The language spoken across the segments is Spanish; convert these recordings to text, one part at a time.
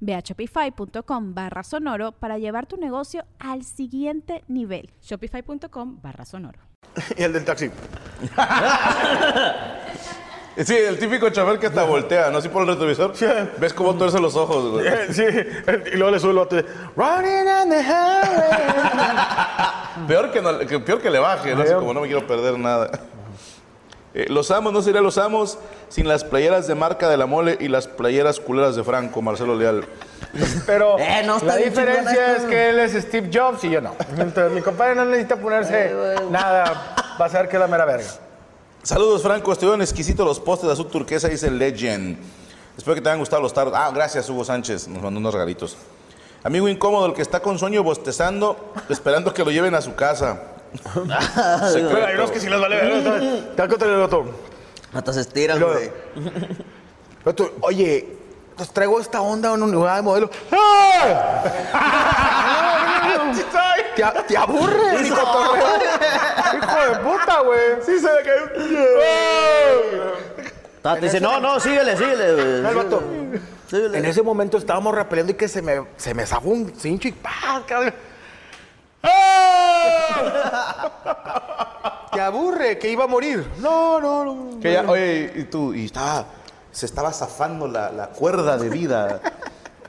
Ve a shopify.com barra sonoro para llevar tu negocio al siguiente nivel. Shopify.com barra sonoro. Y el del taxi. Sí, el típico chofer que hasta voltea, ¿no? Así por el retrovisor. Ves cómo tuerce los ojos, güey. Sí, y luego le sube el otro. Running on the highway. Peor que, no- que- peor que le baje, ¿no? Así como no me quiero perder nada. Eh, los amos, no sería los amos sin las playeras de marca de la mole y las playeras culeras de Franco, Marcelo Leal. Pero Eh, no, la diferencia es que él es Steve Jobs y yo no. Entonces mi compadre no necesita ponerse nada. Va a ser que la mera verga. Saludos, Franco. Estuvieron exquisitos los postes de azul turquesa, dice Legend. Espero que te hayan gustado los tardos. Ah, gracias, Hugo Sánchez. Nos mandó unos regalitos. Amigo incómodo, el que está con sueño bostezando, esperando que lo lleven a su casa. Pero hay unos que sí les vale. Te contra el otro. Hasta se estiran, güey. Pero tú, Oye, pues traigo esta onda en un lugar de modelo. ¡Ah! Te, a- te aburre mi cotorreo. Hijo de puta, güey. Sí, se le cayó. Ah, dice, no, no, síguele, síguele, güey. El vato. Síguele. En ese momento estábamos repeliendo y que se me, se me zafó un cincho y ¡pah! cabrón. ¡Ah! Te aburre, que iba a morir. No, no, no. Que ya, oye, y tú, y estaba, se estaba zafando la, la cuerda de vida.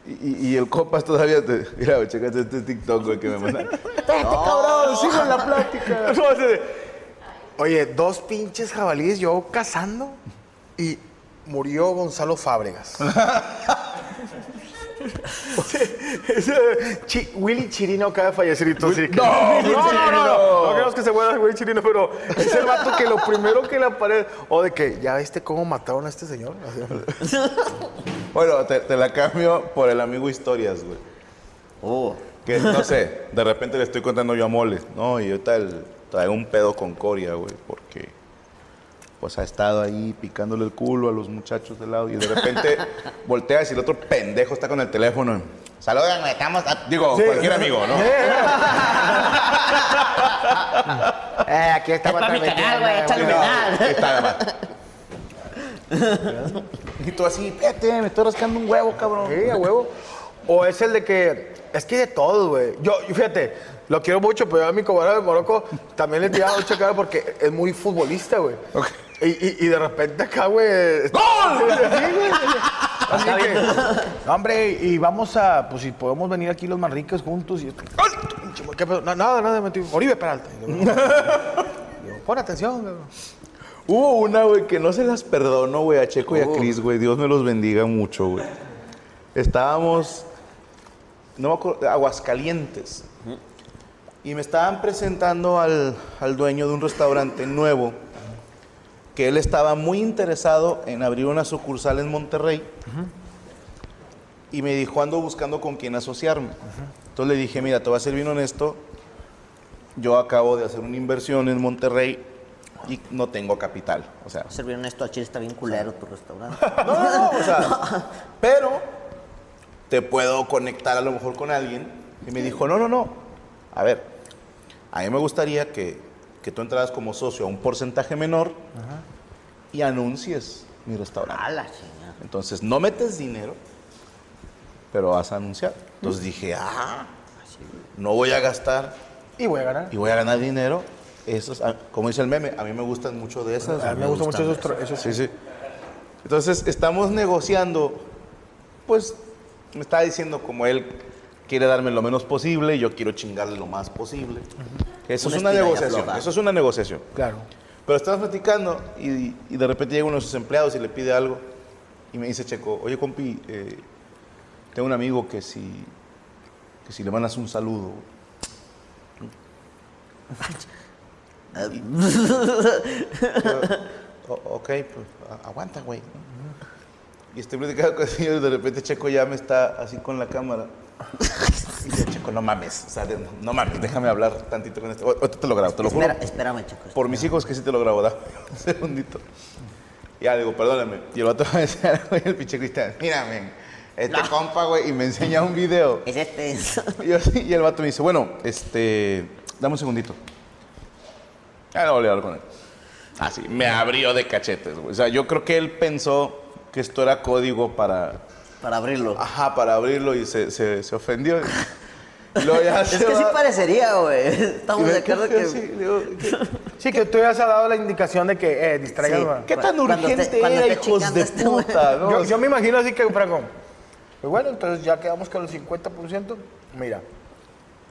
Y, el copas todavía te. Mira, checate este TikTok, güey, que me mandaron. Espérate, cabrón, sigue la plática. No, Oye, dos pinches jabalíes yo cazando y murió Gonzalo Fábregas. Willy Chirino acaba de fallecer y todo así que- No, Willy no, no, Chirino. no, no queremos que se muera Willy Chirino, pero es el vato que lo primero que le aparece, o de que, ¿ya viste cómo mataron a este señor? Así. Bueno, te, te la cambio por el amigo Historias, güey. Oh. Que no sé, de repente le estoy contando yo a Mole. No, y ahorita el- traigo un pedo con Coria, güey, pues ha estado ahí picándole el culo a los muchachos del lado y de repente volteas y el otro pendejo está con el teléfono. Saludan, güey, estamos. a-". Digo, cualquier amigo, ¿no? Eh, aquí está Es mi canal, güey, échale está más. Y tú así, espérate, me estoy rascando un huevo, cabrón. Sí, a huevo. O es el de que, es que hay de todo, güey. Yo, yo, fíjate, lo quiero mucho, pero a mi cobarde de Morocco también le tiraba mucha cara porque es muy futbolista, güey. Ok. Y, y- y de repente acá, güey. ¡Gol! Sí, güey. Así que, no, hombre, y vamos a, pues si podemos venir aquí los más ricos juntos. Y, ¿Qué pedo? No, nada, nada, metí. Oribe Peralta. Pon atención. Hubo una, güey, que no se las perdonó, güey, a Checo y a Cris, güey. Dios me los bendiga mucho, güey. Estábamos, no me acuerdo, Aguascalientes. Y me estaban presentando al, al dueño de un restaurante nuevo, que él estaba muy interesado en abrir una sucursal en Monterrey. Y me dijo, ando buscando con quién asociarme. Entonces le dije, mira, te voy a ser bien honesto. Yo acabo de hacer una inversión en Monterrey y no tengo capital. O sea, Ser bien honesto, a Chile está bien culero tu restaurante. no, no, no, o sea, pero te puedo conectar a lo mejor con alguien. Y me dijo, no, no, no. A ver, a mí me gustaría que, que tú entraras como socio a un porcentaje menor y anuncies mi restaurante. A la chingada. Entonces, no metes dinero, pero vas a anunciar. Entonces dije, ah, no voy a gastar Y voy a ganar. y voy a ganar dinero. Esos, ah, como dice el meme, a mí me gustan mucho de esas. A mí me gustan mucho esos, esos Sí, sí. Entonces, estamos negociando, pues, me está diciendo como él quiere darme lo menos posible, yo quiero chingarle lo más posible. Eso Una es una y negociación, eso es una negociación. Claro. Pero estamos platicando y, de repente llega uno de sus empleados y le pide algo. Y me dice Checo, oye, compi, eh, tengo un amigo que si, que si le mandas un saludo. O- ok, pues aguanta, güey. Y estoy platicando con el señor y de repente Checo ya me está así con la cámara. Y yo, Checo, no mames, o sea, de- no mames, déjame hablar tantito con este. O- te lo grabo, te lo juro. Espera, espérame, chicos. Por mis hijos que sí te lo grabo, da un segundito. Ya digo, perdóname. Y el vato me decía, güey, el pinche Cristian, mírame, este compa, güey, y me enseña un video. Es este. Y, yo y el vato me dice, bueno, este, dame un segundito. Ya no volví a hablar con él. Así, me abrió de cachetes, güey. O sea, yo creo que él pensó que esto era código para, Para abrirlo. ajá, para abrirlo y se, se, se ofendió. Ya es que sí parecería, güey. Estamos de acuerdo que. así, le digo, ¿qué- Sí, que tú ya has dado la indicación de que, eh, distraigas. Sí. ¿Qué tan Cuando urgente cuando era, hijos de este puta? ¿no? Yo, yo me imagino así que, Franco, pues bueno, entonces ya quedamos con el 50%. Mira.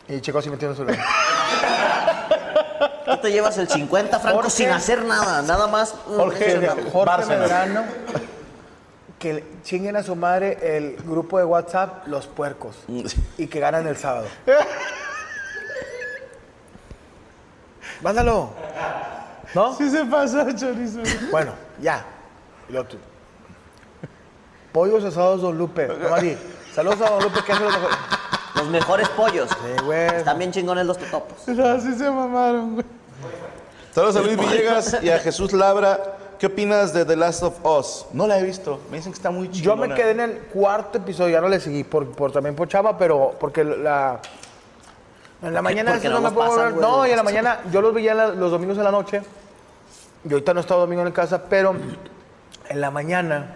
Y chicos, así metiendo su lado. Tú te llevas el 50, Franco, Jorge. sin hacer nada. Nada más. Jorge. Jorge. Medrano, que chinguen a su madre el grupo de WhatsApp Los Puercos y que ganan el sábado. Mándalo. ¿No? Sí se pasó, chorizo. Bueno, ya. Y lo tú. Pollos asados Don Lupe. Di, Saludos a Don Lupe, que hace los mejores. Los mejores pollos. Sí, güey. Están bien chingones los totopos. No, sí se mamaron, güey. Saludos a Luis Villegas y a Jesús Labra. ¿Qué opinas de The Last of Us? No la he visto. Me dicen que está muy Yo chingona. me quedé en el cuarto episodio, ya no le seguí, por, por- también por chava, pero porque la... En la mañana porque no no me los puedo pasan, volver- güey. No, y en la mañana yo los veía los domingos en la noche. Y ahorita no he estado domingo en casa, pero en la mañana,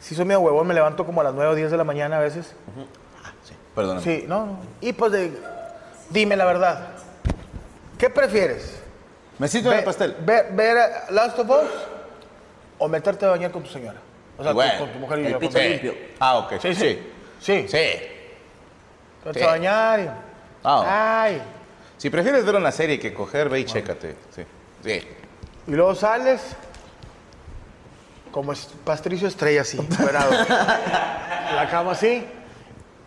si soy medio huevón, me levanto como a las 9 o 10 de la mañana a veces. Perdóname. Sí, no, no. Y pues de, dime la verdad. ¿Qué prefieres? Me siento en el pastel. Ver, ver Last of Us o meterte a bañar con tu señora? O sea, Bueno, tú- con tu mujer y el yo. pito con- limpio. Ah, ok. Sí, sí. Sí. Sí. Te Sí. a bañar y... Ah. Ay. Si prefieres ver una serie que coger, ve y chécate. Sí. Sí. Y luego sales como es- pastricio estrella así, la cama así.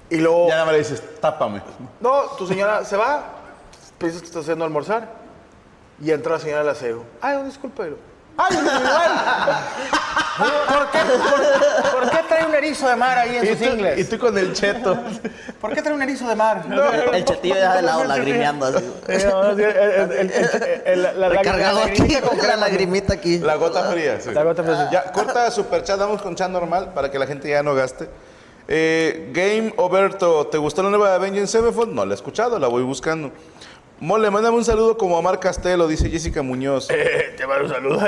Y luego... Ya nada más le dices, tápame. No, tu señora se va, piensas que está haciendo almorzar y entra la señora al aseo. Ay, un disculpe. Ay, un igual. ¿Por qué, por, por qué trae un erizo de mar ahí en Y sus tú, y ingles? tú con el cheto. ¿Por qué trae un erizo de mar? El chetillo ya de lado, lagrimeando así. No, Recargado la- aquí, con la lagrimita aquí. La gota fría. sí. La gota fría. Ya, corta superchat, damos con chat normal para que la gente ya no gaste. Eh, Game Oberto, ¿te gustó la nueva de Avengers Sevenfold? No la he escuchado, la voy buscando. Mole, mándame un saludo como a Mar Castelo, dice Jessica Muñoz. Te mando un saludo.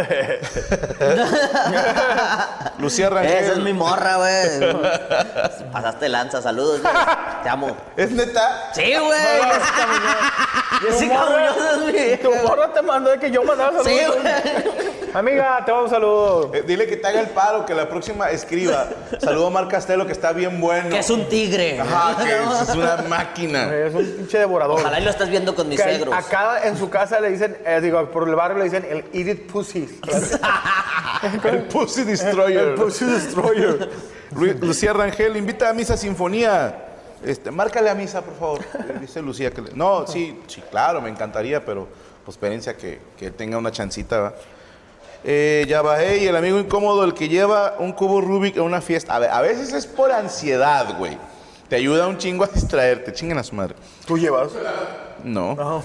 Lucía Rangel. Esa es mi morra, güey. Pasaste lanza, saludos, güey. Te amo. ¿Es neta? Sí, güey. Jessica Muñoz. Jessica Muñoz es Tu mi. morra te mandó de que yo mandaba Sí, saludos. güey. Amiga, te mando un saludo. Eh, dile que te haga el paro, que la próxima escriba. Saludo a Mar Castelo, que está bien bueno. Que es un tigre. Ajá, que es, es una máquina. Es un pinche devorador. Ojalá y lo estés viendo con mis Que suegros. acá en su casa le dicen, eh, digo, por el barrio le dicen el Eat It Pussy. El Pussy Destroyer. el Pussy Destroyer. Lu- Lucía Rangel, invita a misa sinfonía. Este, márcale a misa, por favor. Dice Lucía que le- No, sí, sí, claro, me encantaría, pero pues espérense a que, que tenga una chancita, ¿va? Eh, ya bajé y el amigo incómodo, el que lleva un cubo Rubik a una fiesta. A, ver, a veces es por ansiedad, güey. Te ayuda un chingo a distraerte. Chinguen a su madre. ¿Tú llevas? No. No,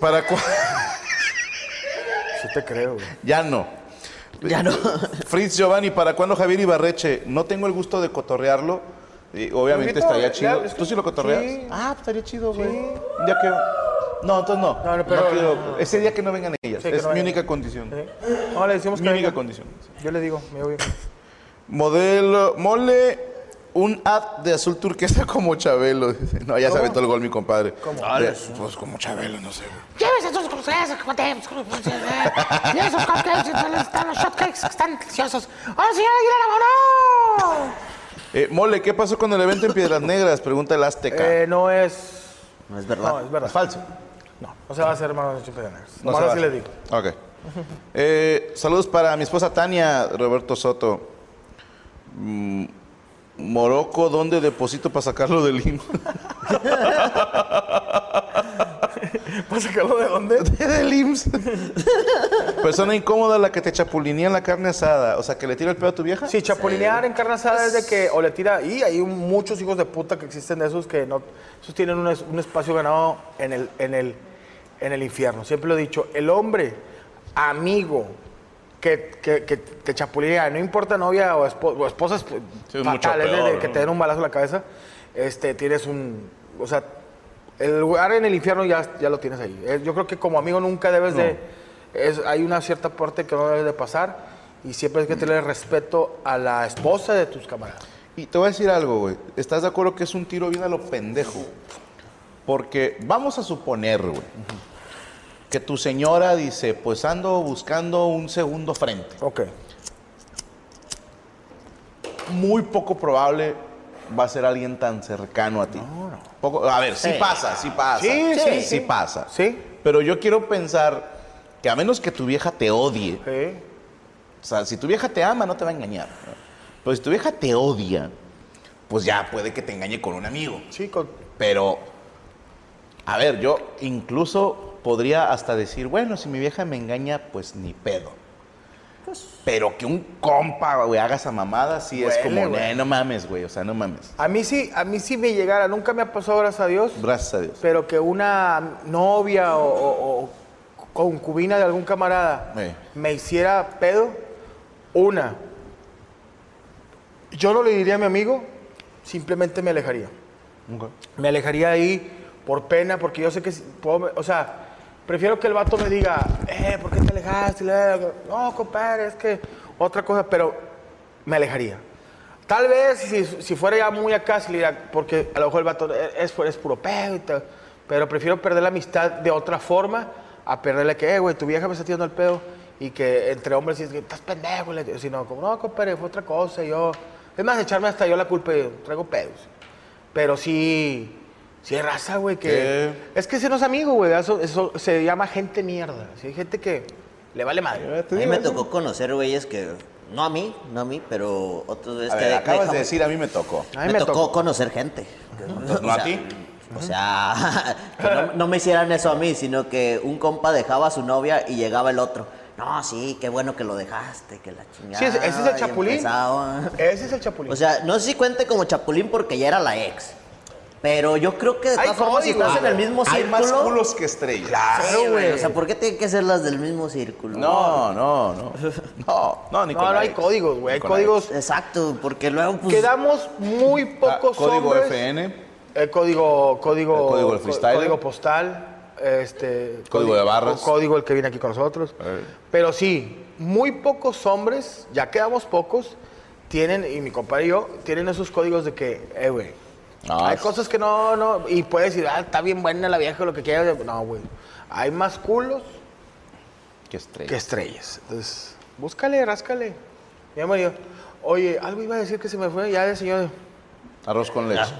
Para cu- sí te creo. güey. ya no. Ya no. Fritz Giovanni, ¿para cuándo Javier Ibarreche? No tengo el gusto de cotorrearlo. Y obviamente estaría ya, chido. es que- ¿Tú sí lo cotorreas? sí. Ah, pues estaría chido, güey. Ya que. No, entonces no. No, no, pero- quiero- Ese día que no vengan ellas. Sí, que es no mi vengan. única condición. ¿Sí? No, le decimos Mi que única venga. condición. Yo le digo, me voy. Modelo. Mole. Un ad de azul turquesa como Chabelo. dice. No, ya se aventó el gol, mi compadre. ¿Cómo? Pues como Chabelo, no sé. güey. Llévese sus cruceros, Llévese sus cupcakes, están los shotcakes que están deliciosos. ¡Hola, señora Aguilera, vámonos! Eh, Mole, ¿qué pasó con el evento en Piedras Negras? Pregunta el Azteca. Eh, no es... No es verdad. No, es verdad. es falso. No, no se va a hacer más de negras. No se va así le digo. Ok. Eh, saludos para mi esposa Tania, Roberto Soto. Mm, Morocco, ¿dónde deposito para sacarlo del IMSS? ¿Para sacarlo de dónde? del IMSS. Persona incómoda la que te chapulinea en la carne asada. O sea, que le tira el pedo a tu vieja. Sí, chapulinear en carne asada es de que o le tira. Y hay un- muchos hijos de puta que existen de esos que no. Esos tienen un, es- un espacio ganado en el, en, el, en el infierno. Siempre lo he dicho. El hombre, amigo, que, que, que te chapulinea, no importa novia o, espo- o esposa, es Sí, fatal, es de- que te den un balazo en la cabeza. Este, tienes un. O sea, el lugar en el infierno ya, ya lo tienes ahí. Yo creo que como amigo nunca debes de. es- hay una cierta parte que no debes de pasar y siempre hay que tener respeto a la esposa de tus camaradas. Y te voy a decir algo, güey. ¿Estás de acuerdo que es un tiro bien a lo pendejo? Porque vamos a suponer, güey, que tu señora dice, pues ando buscando un segundo frente. Ok. Muy poco probable va a ser alguien tan cercano a ti. Poco- a ver, sí, Sí. pasa, sí pasa. Sí, sí, sí. pasa. Sí. Pero yo quiero pensar que a menos que tu vieja te odie, Sí. o sea, si tu vieja te ama, no te va a engañar. ¿no? Pero si tu vieja te odia, pues ya puede que te engañe con un amigo. Sí, con- Pero, a ver, yo incluso podría hasta decir, bueno, si mi vieja me engaña, pues ni pedo. Pero que un compa, güey, haga esa mamada, sí es como, güey. "Nee, no mames, güey, o sea, no mames. A mí sí, a mí sí me llegara, nunca me ha pasado, gracias a Dios, Gracias a Dios. pero que una novia o, o- o concubina de algún camarada me hiciera pedo, una, yo no le diría a mi amigo, simplemente me alejaría. Me alejaría ahí por pena, porque yo sé que, si- puedo- o sea, prefiero que el vato me diga, eh, ¿por qué te alejaste? No, compadre, es que otra cosa, pero me alejaría. Tal vez si, si fuera ya muy acá, si le porque a lo mejor el vato "Eh, es, puro pedo y tal, pero prefiero perder la amistad de otra forma a perderle que, eh, güey, tu vieja me está tirando el pedo y que entre hombres dices estás pendejo, le- sino como, no, compadre, fue otra cosa, yo, es más, echarme hasta yo la culpa y traigo pedos. Pero sí, sí hay raza, güey, que... Es que ese no es amigo, güey, eso, eso se llama gente mierda. Sí, hay gente que le vale madre. A mí me tocó conocer güeyes que, no a mí, no a mí, pero otros güeyes A que ver, acabas de decir, a mí me tocó. A mí me, me tocó, tocó. conocer gente. Entonces, ¿no a ti? O sea, que no, no me hicieran eso a mí, sino que un compa dejaba a su novia y llegaba el otro. No, sí, qué bueno que lo dejaste, que la chingada. Sí, ese, es el chapulín. empezaba. Ese es el chapulín. O sea, no sé si cuente como chapulín porque ya era la ex. Pero yo creo que de Hay todas formas, si estás en el mismo Hay más círculo. culos que estrellas. Claro, güey. O sea, ¿por qué tienen que ser las del mismo círculo? No, no, no. No, no, ni no, no hay códigos, güey. Hay códigos. Exacto, porque luego pues. Quedamos muy ex. pocos Ah, Código hombres. FN. El código, código, El código del freestyler. código postal, este, Código de barras. Código el que viene aquí con nosotros. Eh. Pero sí, muy pocos hombres, ya quedamos pocos, tienen, y mi compadre y yo, tienen esos códigos de que, eh, güey, Ah, hay cosas que no, no, y puedes decir, ah, está bien buena la vieja, lo que quieras. No, güey, hay más culos Qué estrella. que estrellas. Entonces, búscale, ráscale. Mi marido, oye, algo iba a decir que se me fue, ya el señor. Arroz con leche.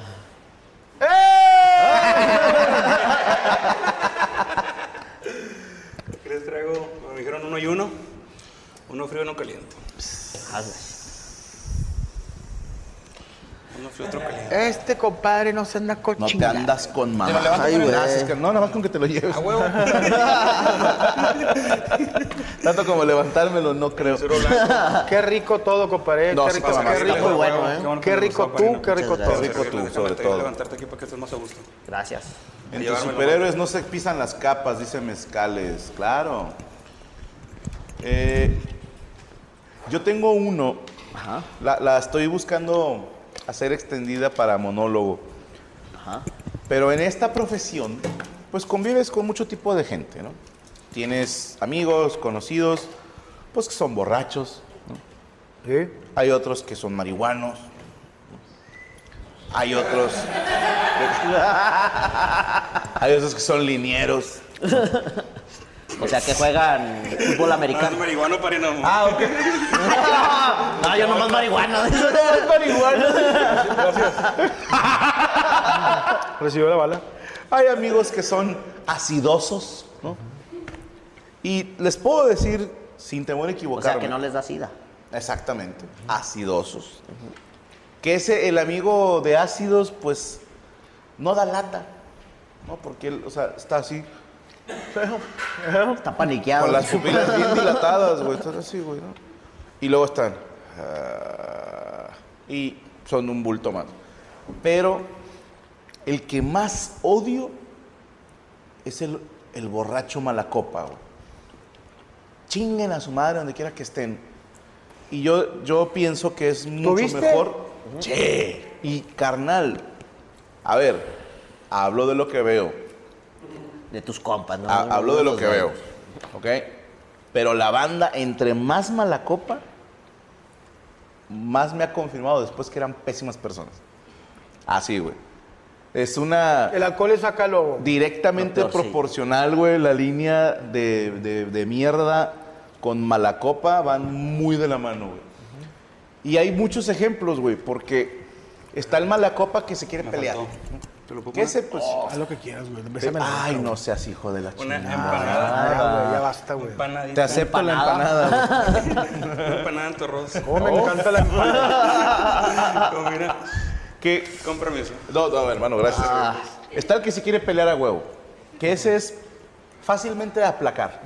¿Qué les traigo? Me dijeron uno y uno. Uno frío y uno caliente. Uno otro. Este compadre no se anda No cochingando. te andas con mamá. Ay, güey. Gracias, que- No, nada más con que te lo lleves. A huevo. Tanto como levantármelo, no creo. Qué rico todo, compadre. No, qué rico, qué rico. Muy bueno, ¿eh? Qué tú, qué rico todo. gracias. rico tú, sobre todo. levantarte aquí para que estés más a gusto. Gracias. En tus Llevármelo, superhéroes no se pisan las capas, dice Mezcales. Claro. Eh, yo tengo uno. La, la estoy buscando hacer extendida para monólogo. Ajá. Pero en esta profesión, pues convives con mucho tipo de gente, ¿no? Tienes amigos, conocidos, pues que son borrachos. Sí. Hay otros que son marihuanos. Hay otros. Hay otros que son linieros. O sea, que juegan fútbol Ah, americano. marihuano, parino. Ah, ok. no, yo nomás marihuana. Recibió la bala. Hay amigos que son acidosos, ¿no? Y les puedo decir, sin temor a O equivocarme. sea, que no les da sida. Exactamente. Acidosos. Que ese, el amigo de ácidos, pues, no da lata. ¿No? Porque él, o sea, está así. Está paniqueado. Con las pupilas bien dilatadas, güey. Están así, güey, ¿no? Y luego están. ah, y son un bulto más. Pero el que más odio es el, el borracho malacopa, güey. Chinguen a su madre donde quiera que estén. Y yo, yo pienso que es mucho ¿Tuviste? mejor. Che. Y carnal, a ver, hablo de lo que veo. De tus compas, ¿no? Ha- No, hablo de lo que de- veo, ¿ok? Pero la banda, entre más mala copa, más me ha confirmado después que eran pésimas personas. Así, güey. Es una El alcohol le saca lo... directamente Lo peor, sí. proporcional, güey. La línea de, de- de mierda con mala copa van muy de la mano, güey. Y hay muchos ejemplos, güey, porque está el mala copa que se quiere pelear. ¿Te lo puedo Que poner? ese, pues... Haz lo que quieras, güey. Bésame la Ay, boca, no seas hijo de la Una chingada. empanada. Ya, güey, ya basta, güey. Empanadita. Te acepto la empanada. güey. Una empanada en tu arroz. ¿Cómo me encanta la empanada? Oh, mira, que con permiso. No, no, hermano, gracias. Está el que se quiere pelear a huevo. Que ese es fácilmente de aplacar.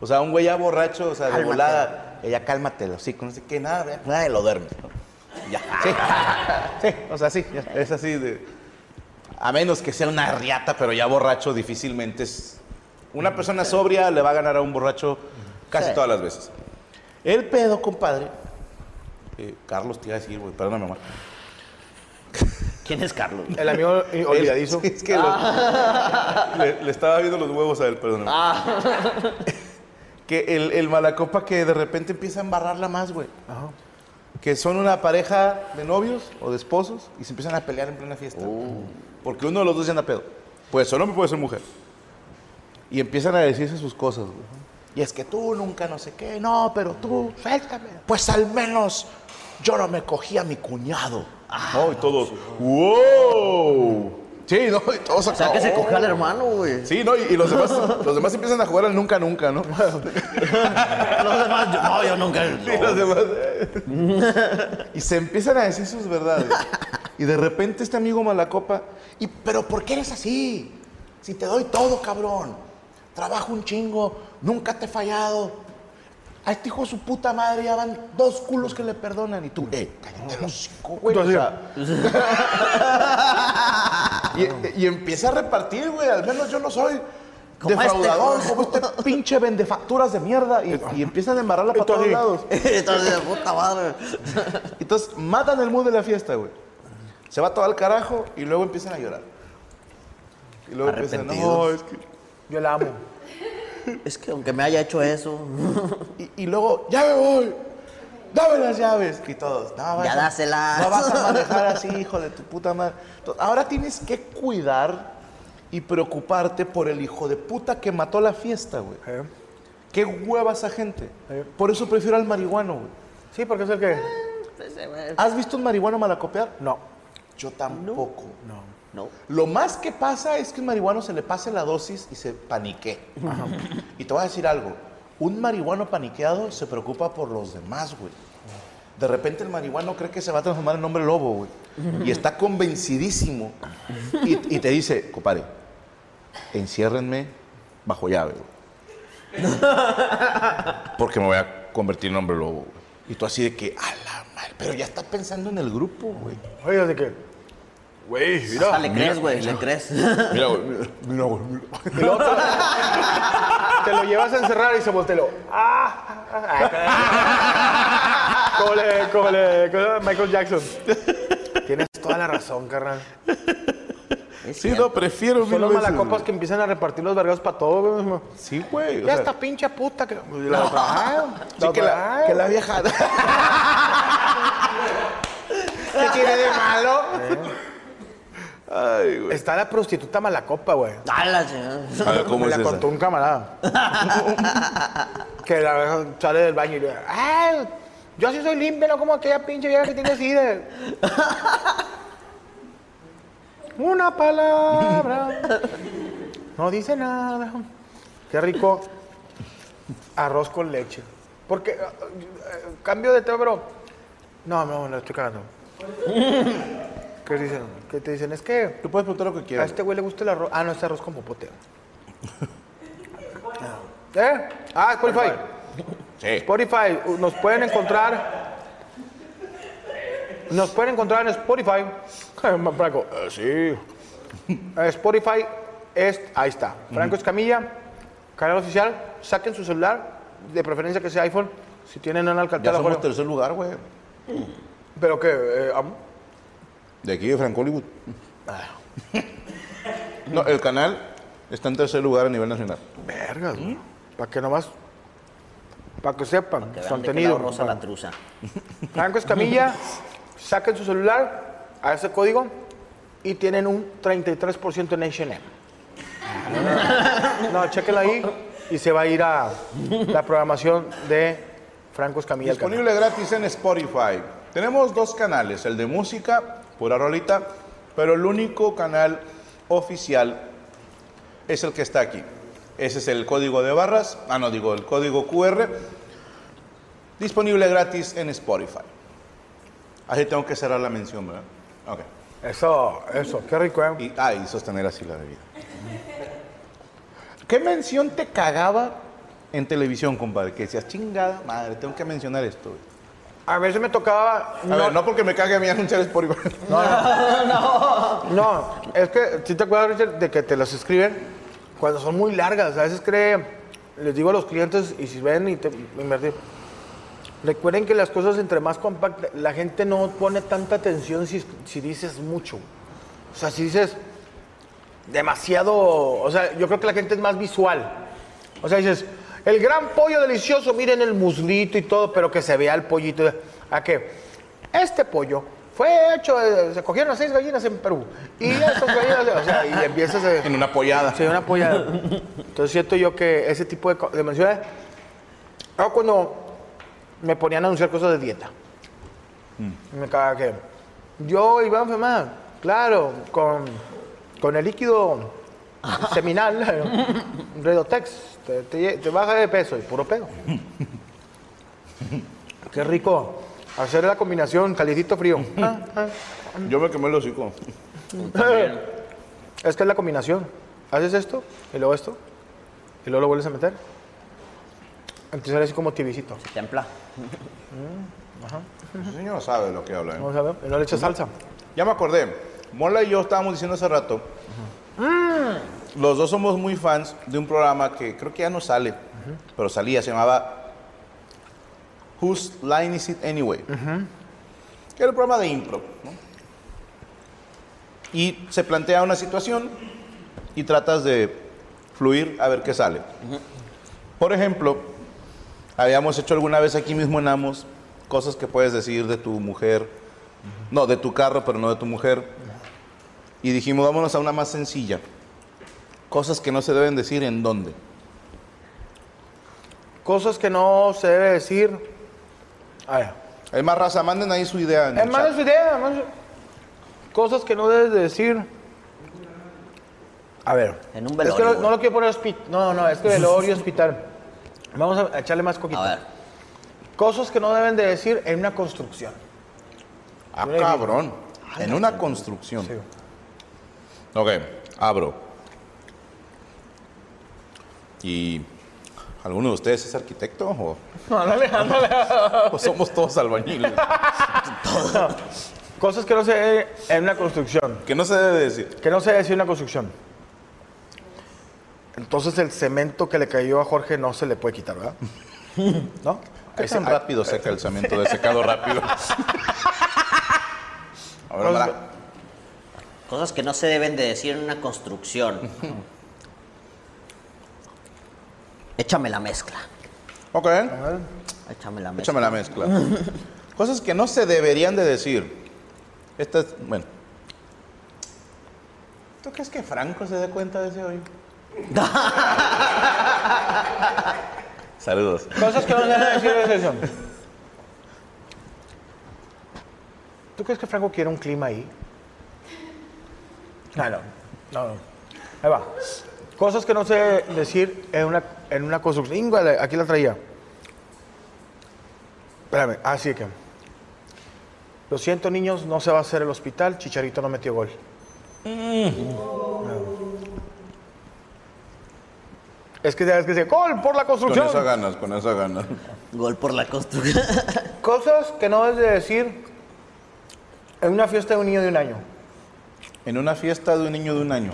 O sea, un güey ya borracho, o sea, de volada, ella cálmatelo, sí, con no sé qué, nada, nada, lo duerme. Ya, sí. Sí, o sea, sí, ya, es así de. A menos que sea una riata, pero ya borracho, difícilmente es. Una persona sobria le va a ganar a un borracho casi Sí. todas las veces. El pedo, compadre. eh, Carlos te iba a decir, güey, perdóname, mamá. ¿Quién es Carlos? El amigo olvidadizo. Es, es que lo- le, le estaba viendo los huevos a él, perdón. Que el, el malacopa que de repente empieza a embarrarla más, güey. Que son una pareja de novios o de esposos y se empiezan a pelear en plena fiesta. Porque uno de los dos ya anda pedo. Puede ser hombre, puede ser mujer. Y empiezan a decirse sus cosas, güey. Y es que tú nunca no sé qué, no, pero tú, suéltame. Pues al menos yo no me cogí a mi cuñado. no, y todos, wow. Sí, no, y todos O sea, que se cogió al hermano, güey. Sí, no, y, y los, demás, los demás empiezan a jugar al nunca, nunca, ¿no? Los demás, yo- no, yo nunca. Y los demás, eh. Y se empiezan a decir sus verdades. Y de repente este amigo Malacopa, y, pero ¿por qué eres así? Si te doy todo, cabrón. Trabajo un chingo, nunca te he fallado. A este hijo de su puta madre ya van dos culos que le perdonan. Y tú, eh, cállate los cinco, güey. o sea. y, y empieza a repartir, güey. Al menos yo no soy Como defraudador, este. como este pinche vendefacturas de mierda. Y, y empiezan a embarrarla para todos lados. Entonces, puta madre. Entonces matan el mood de la fiesta, güey. Se va todo al carajo y luego empiezan a llorar. Y luego empiezan, Arrepentidos. no, es que... Yo la amo. Es que aunque me haya hecho eso, Y, y luego, ya me voy. Dame las llaves. Y todos, no, vas Ya a- dáselas. No vas a manejar así, hijo de tu puta madre. Ahora tienes que cuidar y preocuparte por el hijo de puta que mató la fiesta, güey. Eh, Qué hueva esa gente. Eh. Por eso prefiero al marihuano, güey. Sí, porque es el que... ¿Has visto un marihuano malacopear? No. Yo tampoco. no. Lo más que pasa es que un marihuano se le pase la dosis y se panique. Y te voy a decir algo. Un marihuano paniqueado se preocupa por los demás, güey. De repente el marihuano cree que se va a transformar en hombre lobo, güey. Y está convencidísimo. Y, y te dice, compadre, enciérrenme bajo llave, güey. Porque me voy a convertir en hombre lobo, güey. Y tú así de que, a la madre, pero ya estás pensando en el grupo, güey. Oye, así que... Güey, mira. Hasta le crees, güey, le crees. Mira, güey, mira, mira, güey, te, te lo llevas a encerrar y se voltea y lo... ¡Ah! Ah, como le, como le, como Michael Jackson. Tienes toda la razón, carnal. Sí, no, prefiero Son mil los veces, malacopas que empiezan a repartir los vergados para todo, güey. Sí, güey. o Ya sea, esta pinche puta que... La otra, ah, sí, que, la, que la vieja. ¿Qué tiene de malo? Ay, güey. Está la prostituta malacopa, güey. A la chingada. A ver, ¿cómo Me es la esa? contó un camarada. que la sale del baño y le dice, ¡ay! Yo sí soy limpia, no como aquella pinche vieja que tiene sida. Una palabra. No dice nada. Qué rico. Arroz con leche. Porque, eh, eh, cambio de tema, pero... No, no, no, estoy cagando. ¿Qué dicen? ¿Qué te dicen? Es que Tú puedes preguntar lo que a quieras. este güey le gusta el arroz. Ah, no, es arroz con popote. ¿Eh? Ah, Spotify. Sí. Spotify, nos pueden encontrar. Nos pueden encontrar en Spotify. Franco, eh, sí. Eh, Spotify es. Ahí está. Franco Escamilla, canal oficial. Saquen su celular, de preferencia que sea iPhone. Si tienen en Ya Alcantara, somos tercer lugar, güey. Pero que. eh, De aquí de Franco Hollywood. Ah. No, el canal está en tercer lugar a nivel nacional. Vergas, Para que nomás. Para que sepan. Que de contenido. rosa la truza. Franco Escamilla, saquen su celular a ese código y tienen un 33% en H&M. No, chequenla ahí y se va a ir a la programación de Franco Escamilla. Disponible gratis en Spotify. Tenemos dos canales, el de música, pura rolita, pero el único canal oficial es el que está aquí. Ese es el código de barras, ah no digo, el código QR, disponible gratis en Spotify. Así tengo que cerrar la mención, ¿verdad? Ok. Eso, eso, qué rico, ¿eh? Y, ah, y sostener así la bebida. ¿Qué mención te cagaba en televisión, compadre? Que decías, chingada madre, tengo que mencionar esto. güey"? A veces me tocaba. A ver, no porque me cague a mí anunciar Spotify. No, es que, si te acuerdas, Richard, de que te las escriben cuando son muy largas. A veces cree, les digo a los clientes, y si ven y te invertir, recuerden que las cosas entre más compactas, la gente no pone tanta atención si, si dices mucho. O sea, si dices demasiado, o sea, yo creo que la gente es más visual. O sea, dices, el gran pollo delicioso, miren el muslito y todo, pero que se vea el pollito. ¿A qué? Este pollo fue hecho, eh, se cogieron las seis gallinas en Perú. Y estas gallinas, o sea, y empiezas a... En una pollada. Sí, una pollada. Entonces siento yo que ese tipo de, de menciones... Ahora cuando me ponían a anunciar cosas de dieta. Me caga que... Yo iba a enfermar, claro, con, con el líquido seminal, Redotex, te, te baja de peso y puro pedo. Qué rico. Hacer la combinación calientito frío. Ah, ah. Yo me quemé el hocico. Es que es la combinación. Haces esto y luego esto y luego lo vuelves a meter. Entonces así como tibicito. Templa. Ese señor sabe de lo que habla. ¿eh? A ver. Y no le echas salsa. Ya me acordé. Mola y yo estábamos diciendo hace rato. Los dos somos muy fans de un programa que creo que ya no sale, pero salía, se llamaba Whose Line Is It Anyway? Que era el programa de impro. ¿no? Y se plantea una situación y tratas de fluir a ver qué sale. Por ejemplo, habíamos hecho alguna vez aquí mismo en Amos cosas que puedes decir de tu mujer, no, de tu carro, pero no de tu mujer. Y dijimos, vámonos a una más sencilla. Cosas que no se deben decir en dónde. Cosas que no se debe decir. A ver. Es más, raza, manden ahí su idea. En el Hermano, chat. su idea. hermano. Cosas que no debes de decir. A ver. En un Es que velorio, no, lo quiero poner hospital. No, no, es que velorio y hospital. Vamos a echarle más coquito. A ver. Cosas que no deben de decir en una construcción. Ah, cabrón. En una construcción. Ok, abro. ¿Y alguno de ustedes es arquitecto o, Ándale, ándale. o somos todos albañiles? Cosas que no se debe en una construcción. que no se debe decir. Que no se debe decir en una construcción. Entonces el cemento que le cayó a Jorge no se le puede quitar, ¿verdad? ¿No? ¿Qué tan rápido seca el cemento de secado rápido? A ver, Mara. Cosas que no se deben de decir en una construcción. Échame la mezcla. Ok, Échame la mezcla. échame la mezcla. Cosas que no se deberían de decir. Esta es, bueno. ¿Tú crees que Franco se dé cuenta de ese hoyo? Saludos. Cosas que no se deben decir en sesión. ¿Tú crees que Franco quiere un clima ahí? Ah, no. No, no. Ahí va. Cosas que no sé decir en una, en una construcción. Íngale, aquí la traía. Espérame, así que. Lo siento, niños, no se va a hacer el hospital. Chicharito no metió gol. Es que sabes que dice, gol por la Con construcción. esa ganas, con esa ganas. Gol por la construcción. Cosas que no debes de decir en una fiesta de un niño de un año. En una fiesta de un niño de un año.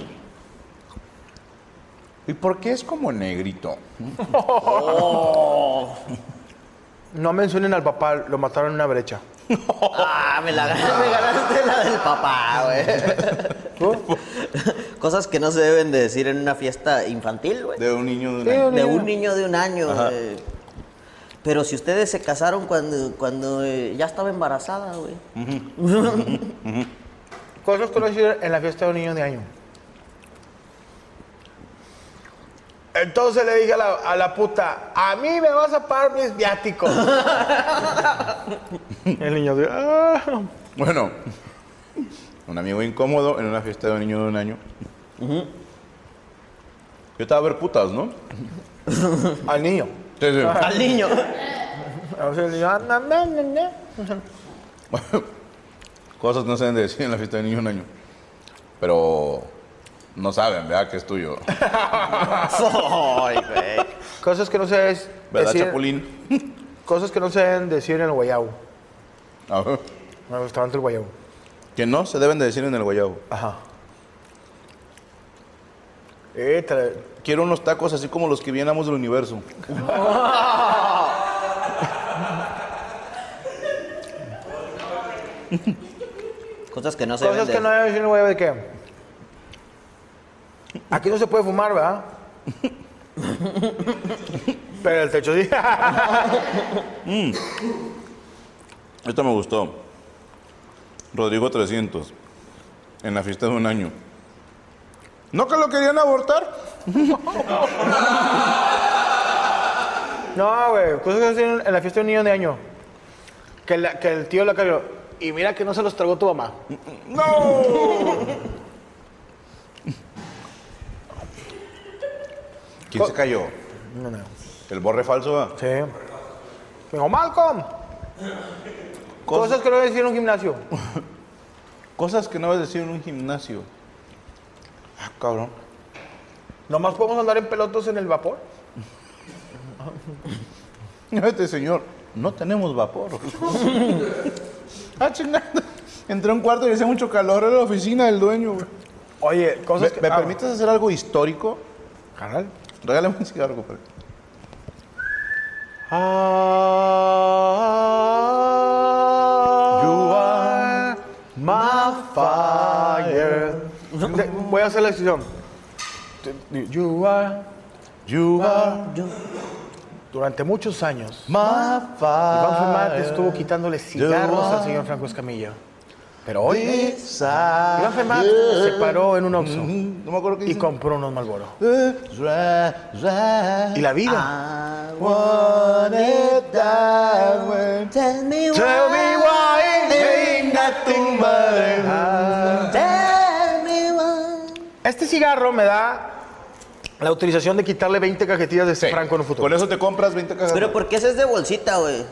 ¿Y por qué es como negrito? No mencionen al papá, lo mataron en una brecha. ah, me la ganaste, me ganaste la del papá, güey. Cosas que no se deben de decir en una fiesta infantil, güey. De un niño de un Sí, año. De un niño de un año. güey. Pero si ustedes se casaron cuando, cuando eh, ya estaba embarazada, güey. Cosas que no decir en la fiesta de un niño de año. Entonces le dije a la, a la puta, a mí me vas a pagar mis viáticos. El niño de, "Ah". Bueno, un amigo incómodo en una fiesta de un niño de un año. Yo estaba a ver putas, ¿no? al niño. Sí, sí. Al niño. Entonces el niño, "Ah, na, na, na, na". Cosas no se deben de decir en la fiesta de niño de un año. Pero no saben, ¿verdad? Que es tuyo. Ay, güey. Cosas que no se deben ¿Verdad, decir. Chapulín? Cosas que no se deben decir en el guayabo. Ajá. En el restaurante del guayabo. Que no se deben de decir en el guayabo. Ajá. Eh, tra- Quiero unos tacos así como los que viéramos del universo. Cosas que no se Cosas deben de que no deben decir en el guayabo de qué. Aquí no se puede fumar, ¿verdad? Pero el techo sí. Esto me gustó. Rodrigo 300. En la fiesta de un año. ¿No que lo querían abortar? No, güey. Cosas que en la fiesta de un niño de año. Que, la- que el tío la cayó. Y mira que no se los tragó tu mamá. ¿Quién se cayó? No, no. ¿El borre falso? va? Sí. Dijo, Malcolm. Cosas que no deben decir en un gimnasio. Cosas que no debes decir en un gimnasio. Ah, cabrón. Nomás podemos andar en pelotos en el vapor. Este señor, no tenemos vapor. ah, chingada. Entré a un cuarto y hacía mucho calor en la oficina del dueño, güey. Oye, ¿Me, cosas que. me ah, permites hacer algo histórico? Canal. Regálame un cigarro, compadre. You are my fire. De- voy a hacer la decisión. You are, you are. Durante muchos años, My Iván Fermate estuvo quitándole cigarros al señor Franco Escamilla. Pero hoy, Iván Fermate se paró en un Oxxo No me acuerdo qué y dice. compró unos Malboro. Y Y la vida. Ah, want it that way. Tell me Tell me why Ain't nothing but Tell me why. Este cigarro me da la autorización de quitarle 20 cajetillas de Sí. Franco en un futuro. Con eso te compras 20 cajas. Pero ¿por qué ese es de bolsita, güey?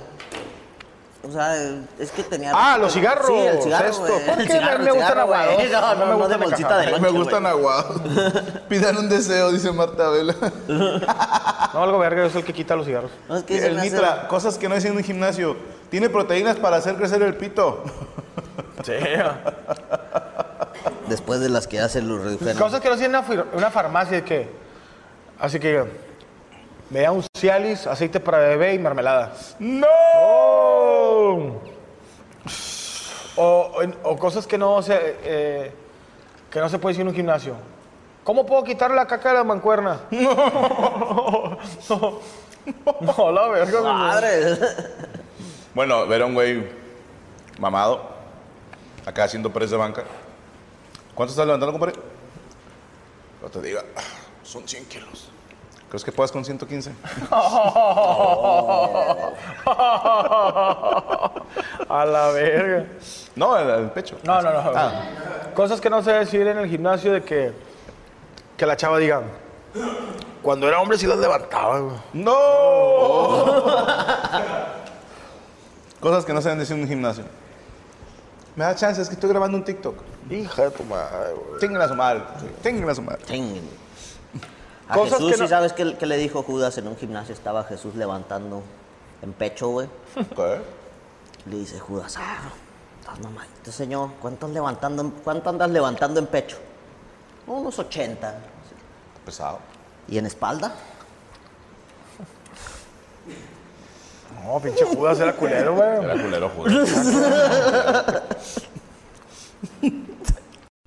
O sea, es que tenía... Ah, los cigarros, Sí, el cigarro, esto. güey. ¿Por qué? cigarro, Me gustan aguados. No, No no, me no, gustan de bolsita caja. de lonche, me güey. gustan aguados. Pidan un deseo, dice Marta Vela. No, algo verga, yo soy el que quita los cigarros. No, es que El me hace- Nitra, cosas que no dicen en un gimnasio. Tiene proteínas para hacer crecer el pito. Sí. Después de las que hacen los redujeron. Cosas que no hacen en una, farmacia, que Así que me da un Cialis, aceite para bebé y mermelada. ¡No! O, o- o cosas que no se eh, que no se puede decir en un gimnasio. ¿Cómo puedo quitar la caca de la mancuerna? No, no, no, la verga. madre. Bueno, ver a un güey mamado, acá haciendo press de banca. ¿Cuánto estás levantando, compadre? No te diga, "Ah, son 100 kilos. ¿Crees que puedas con 115? A la verga. No, el, el pecho. No, no, no. Ah. Cosas que no se debe decir en el gimnasio de que, que la chava diga, Cuando era hombre sí las levantaba, güey. ¡No! Cosas que no se deben decir en un gimnasio. Me da chance, es que estoy grabando un TikTok. Hija de tu madre, güey. Ténganla a su madre. Ténganla a su madre. Ching. A Cosas Jesús, que ¿sí sabes qué, qué le dijo Judas en un gimnasio? Estaba Jesús levantando en pecho, güey. ¿Qué? Le dice Judas, ah, estás mamadito, señor. ¿Cuánto, levantando, ¿Cuánto andas levantando en pecho? Unos 80. Pesado. ¿Y en espalda? No, pinche Judas era culero, güey. Era culero, joder.